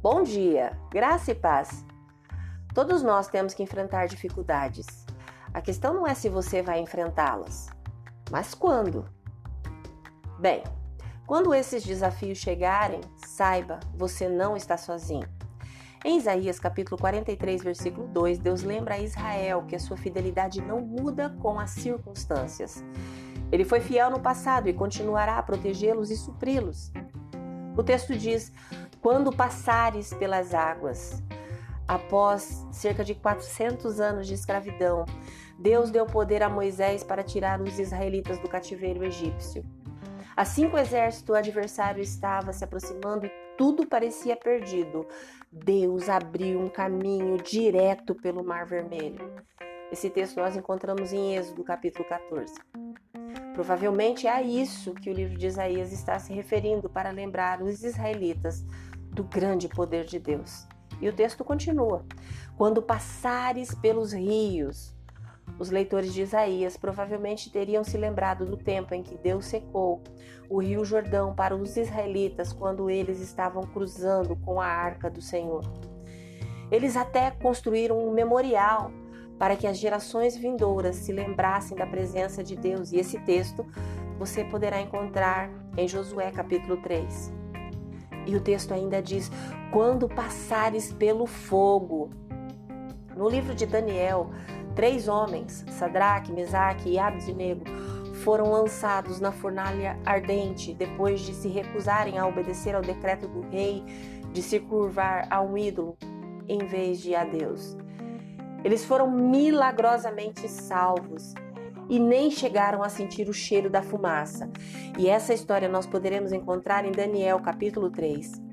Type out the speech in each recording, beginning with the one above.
Bom dia, graça e paz. Todos nós temos que enfrentar dificuldades. A questão não é se você vai enfrentá-las, mas quando. Bem, quando esses desafios chegarem, saiba, você não está sozinho. Em Isaías capítulo 43, versículo 2, Deus lembra a Israel que a sua fidelidade não muda com as circunstâncias. Ele foi fiel no passado e continuará a protegê-los e supri-los. O texto diz: quando passares pelas águas. Após cerca de 400 anos de escravidão, Deus deu poder a Moisés para tirar os israelitas do cativeiro egípcio. Assim que o exército adversário estava se aproximando e tudo parecia perdido, Deus abriu um caminho direto pelo Mar Vermelho. Esse texto nós encontramos em Êxodo, capítulo 14. Provavelmente é a isso que o livro de Isaías está se referindo para lembrar os israelitas do grande poder de Deus. E o texto continua: Quando passares pelos rios, os leitores de Isaías provavelmente teriam se lembrado do tempo em que Deus secou o rio Jordão para os israelitas quando eles estavam cruzando com a arca do Senhor. Eles até construíram um memorial para que as gerações vindouras se lembrassem da presença de Deus. E esse texto você poderá encontrar em Josué capítulo 3. E o texto ainda diz: quando passares pelo fogo. No livro de Daniel, três homens, Sadraque, Mesaque e Abednego, foram lançados na fornalha ardente depois de se recusarem a obedecer ao decreto do rei de se curvar a um ídolo em vez de a Deus. Eles foram milagrosamente salvos e nem chegaram a sentir o cheiro da fumaça. E essa história nós poderemos encontrar em Daniel capítulo 3.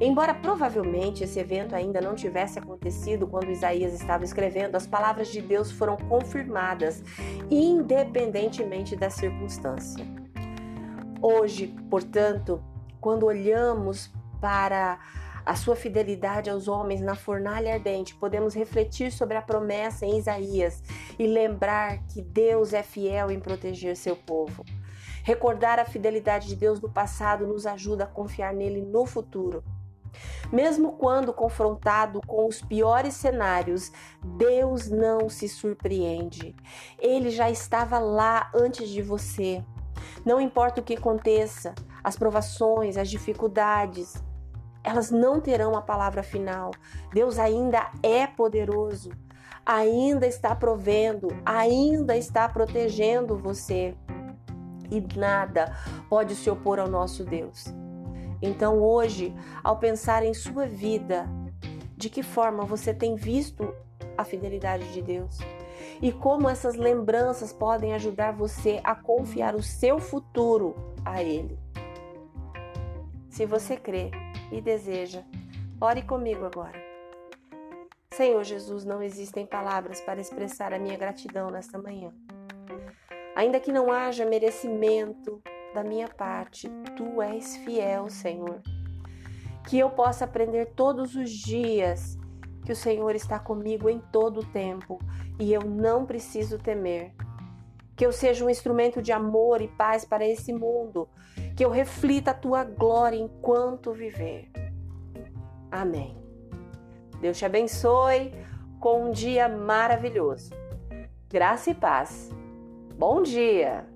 Embora provavelmente esse evento ainda não tivesse acontecido quando Isaías estava escrevendo, as palavras de Deus foram confirmadas, independentemente da circunstância. Hoje, portanto, quando olhamos para a sua fidelidade aos homens na fornalha ardente, podemos refletir sobre a promessa em Isaías e lembrar que Deus é fiel em proteger seu povo. Recordar a fidelidade de Deus no passado nos ajuda a confiar nele no futuro. Mesmo quando confrontado com os piores cenários, Deus não se surpreende. Ele já estava lá antes de você. Não importa o que aconteça, as provações, as dificuldades, elas não terão a palavra final. Deus ainda é poderoso, ainda está provendo, ainda está protegendo você. E nada pode se opor ao nosso Deus. Então, hoje, ao pensar em sua vida, de que forma você tem visto a fidelidade de Deus? E como essas lembranças podem ajudar você a confiar o seu futuro a Ele? Se você crê, e deseja. Ore comigo agora. Senhor Jesus, não existem palavras para expressar a minha gratidão nesta manhã. Ainda que não haja merecimento da minha parte, tu és fiel, Senhor. Que eu possa aprender todos os dias que o Senhor está comigo em todo o tempo e eu não preciso temer. Que eu seja um instrumento de amor e paz para esse mundo que eu reflita a tua glória enquanto viver. Amém. Deus te abençoe com um dia maravilhoso. Graça e paz. Bom dia!